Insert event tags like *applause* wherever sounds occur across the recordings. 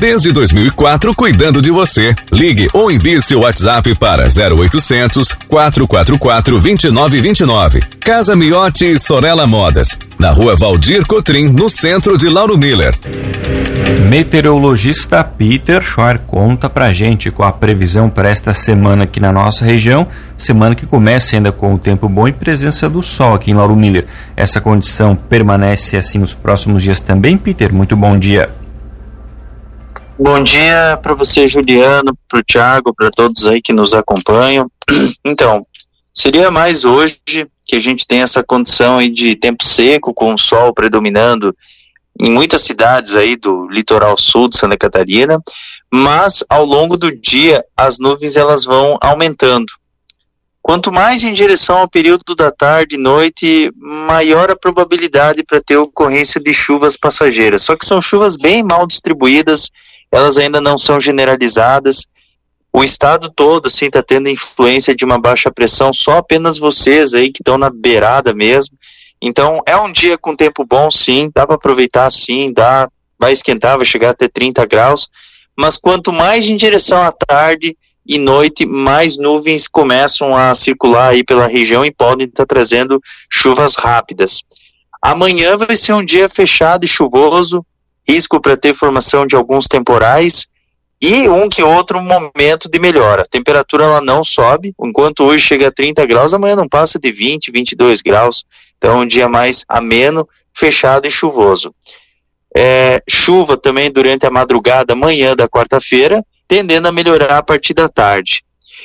Desde 2004, cuidando de você. Ligue ou envie seu WhatsApp para 0800 444 2929. Casa Miotti e Sorella Modas. Na rua Valdir Cotrim, no centro de Lauro Miller. Meteorologista Peter Schor conta pra gente com a previsão para esta semana aqui na nossa região. Semana que começa ainda com o tempo bom e presença do sol aqui em Lauro Miller. Essa condição permanece assim nos próximos dias também, Peter? Muito bom dia. Bom dia para você, Juliano, para o Thiago, para todos aí que nos acompanham. *clears throat* Então, seria mais hoje que a gente tem essa condição aí de tempo seco, com o sol predominando em muitas cidades aí do litoral sul de Santa Catarina, mas ao longo do dia as nuvens elas vão aumentando. Quanto mais em direção ao período da tarde e noite, maior a probabilidade para ter ocorrência de chuvas passageiras. Só que são chuvas bem mal distribuídas elas ainda não são generalizadas. O estado todo, assim, está tendo influência de uma baixa pressão, só apenas vocês aí que estão na beirada mesmo. Então, é um dia com tempo bom, sim, dá para aproveitar, sim, dá, vai esquentar, vai chegar até 30 graus, mas quanto mais em direção à tarde e noite, mais nuvens começam a circular aí pela região e podem estar tá trazendo chuvas rápidas. Amanhã vai ser um dia fechado e chuvoso, risco para ter formação de alguns temporais e um que outro momento de melhora. A temperatura ela não sobe, enquanto hoje chega a 30 graus, amanhã não passa de 20, 22 graus. Então, um dia mais ameno, fechado e chuvoso. É, chuva também durante a madrugada, manhã da quarta-feira, tendendo a melhorar a partir da tarde.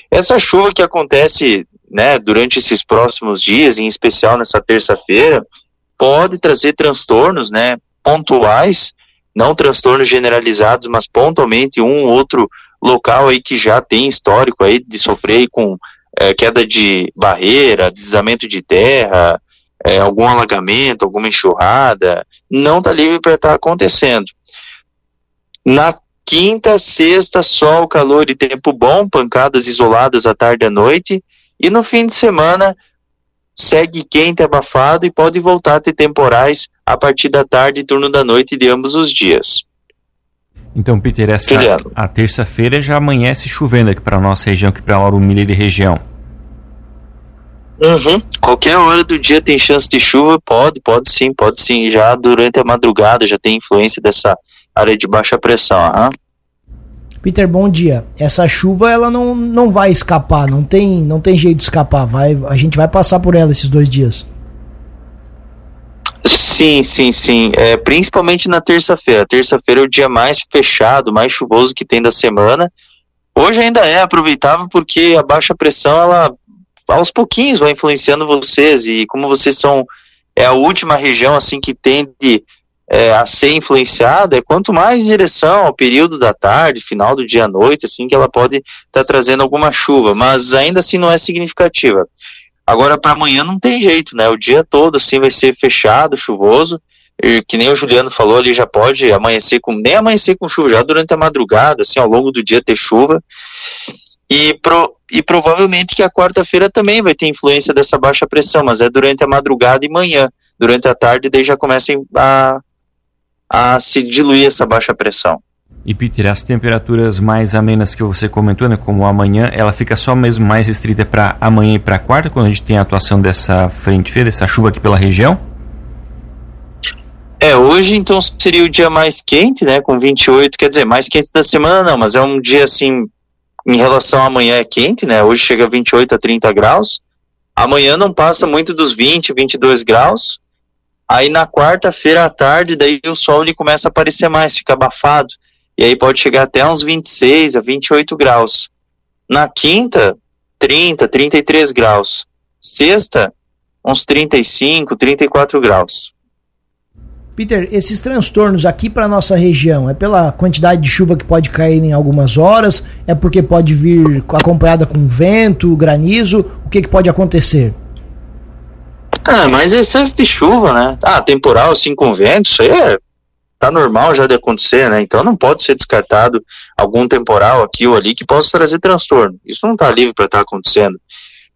Essa chuva que acontece né, durante esses próximos dias, em especial nessa terça-feira, pode trazer transtornos né, pontuais não transtornos generalizados, mas pontualmente um outro local aí que já tem histórico aí de sofrer com é, queda de barreira, deslizamento de terra, é, algum alagamento, alguma enxurrada, não está livre para estar tá acontecendo. Na quinta, sexta, sol, calor e tempo bom, pancadas isoladas à tarde e à noite, e no fim de semana segue quente, abafado e pode voltar a ter temporais a partir da tarde e turno da noite de ambos os dias. Então, Peter, essa Juliano. a terça-feira já amanhece chovendo aqui para a nossa região, aqui para Lauro Miller e região. Uhum. Qualquer hora do dia tem chance de chuva? Pode, pode sim, pode sim. Já durante a madrugada já tem influência dessa área de baixa pressão. Uhum. Peter, bom dia. Essa chuva ela não, não vai escapar, não tem, não tem jeito de escapar. Vai, a gente vai passar por ela esses dois dias. Sim, sim, sim. É, principalmente na terça-feira. Terça-feira é o dia mais fechado, mais chuvoso que tem da semana. Hoje ainda é aproveitável porque a baixa pressão, ela aos pouquinhos vai influenciando vocês e como vocês são é a última região assim que tende é, a ser influenciada, é quanto mais em direção ao período da tarde, final do dia à noite, assim que ela pode estar tá trazendo alguma chuva, mas ainda assim não é significativa. Agora para amanhã não tem jeito, né? O dia todo assim vai ser fechado, chuvoso, e que nem o Juliano falou, ali já pode amanhecer com nem amanhecer com chuva, já durante a madrugada, assim, ao longo do dia ter chuva. E, pro, e provavelmente que a quarta-feira também vai ter influência dessa baixa pressão, mas é durante a madrugada e manhã. Durante a tarde daí já começa a, a se diluir essa baixa pressão. E Peter, as temperaturas mais amenas que você comentou, né, como amanhã, ela fica só mesmo mais restrita para amanhã e para quarta, quando a gente tem a atuação dessa frente fria, dessa chuva aqui pela região? É, hoje então seria o dia mais quente, né, com 28, quer dizer, mais quente da semana não, mas é um dia assim, em relação a amanhã é quente, né, hoje chega a 28 a 30 graus, amanhã não passa muito dos 20, 22 graus, Aí na quarta-feira à tarde, daí o sol ele começa a aparecer mais, fica abafado. E aí pode chegar até uns 26 a 28 graus. Na quinta, 30, 33 graus. Sexta, uns 35, 34 graus. Peter, esses transtornos aqui para nossa região é pela quantidade de chuva que pode cair em algumas horas? É porque pode vir acompanhada com vento, granizo? O que, que pode acontecer? Ah, mas excesso de chuva, né? Ah, temporal, assim, com vento, isso aí é, tá normal já de acontecer, né? Então não pode ser descartado algum temporal aqui ou ali que possa trazer transtorno. Isso não está livre para estar tá acontecendo.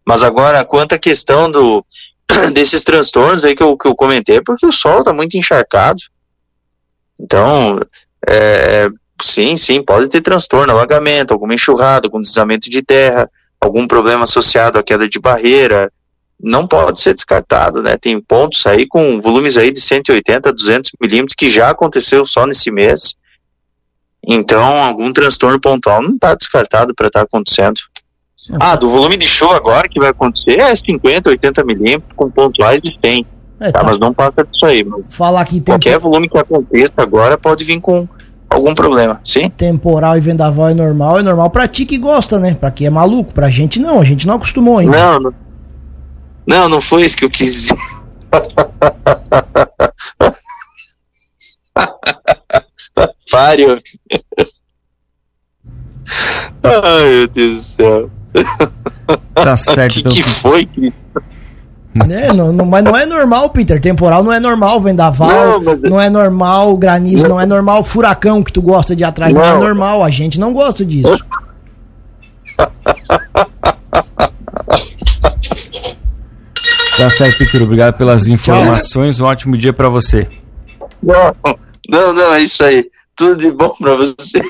Mas agora, quanto à questão do *coughs* desses transtornos aí que eu, que eu comentei é porque o solo está muito encharcado. Então, é, sim, sim, pode ter transtorno, alagamento, alguma enxurrada, algum deslizamento de terra, algum problema associado à queda de barreira, não pode ser descartado, né? Tem pontos aí com volumes aí de 180 a 200 milímetros que já aconteceu só nesse mês. Então, algum transtorno pontual não está descartado para estar tá acontecendo. Ah, do volume de show agora que vai acontecer é 50, 80 milímetros com pontuais de 100. É, tá, tá, Mas não passa disso aí. Falar que Qualquer volume que aconteça agora pode vir com algum problema, sim? Temporal e vendaval é normal, é normal pra ti que gosta, né? Pra quem é maluco, pra gente não, a gente não acostumou ainda. Não, não, não, não foi isso que eu quis dizer. *laughs* Fário. Ai, meu Deus do céu. Tá certo. que, então. que foi, que é, não, não, mas não é normal, Peter. Temporal não é normal, vendaval não, mas... não é normal, granizo não. não. é normal, furacão que tu gosta de atrás não. não é normal. A gente não gosta disso. *laughs* Tá certo, Peter. Obrigado pelas informações. Um ótimo dia para você. Não, não, não, é isso aí. Tudo de bom para você.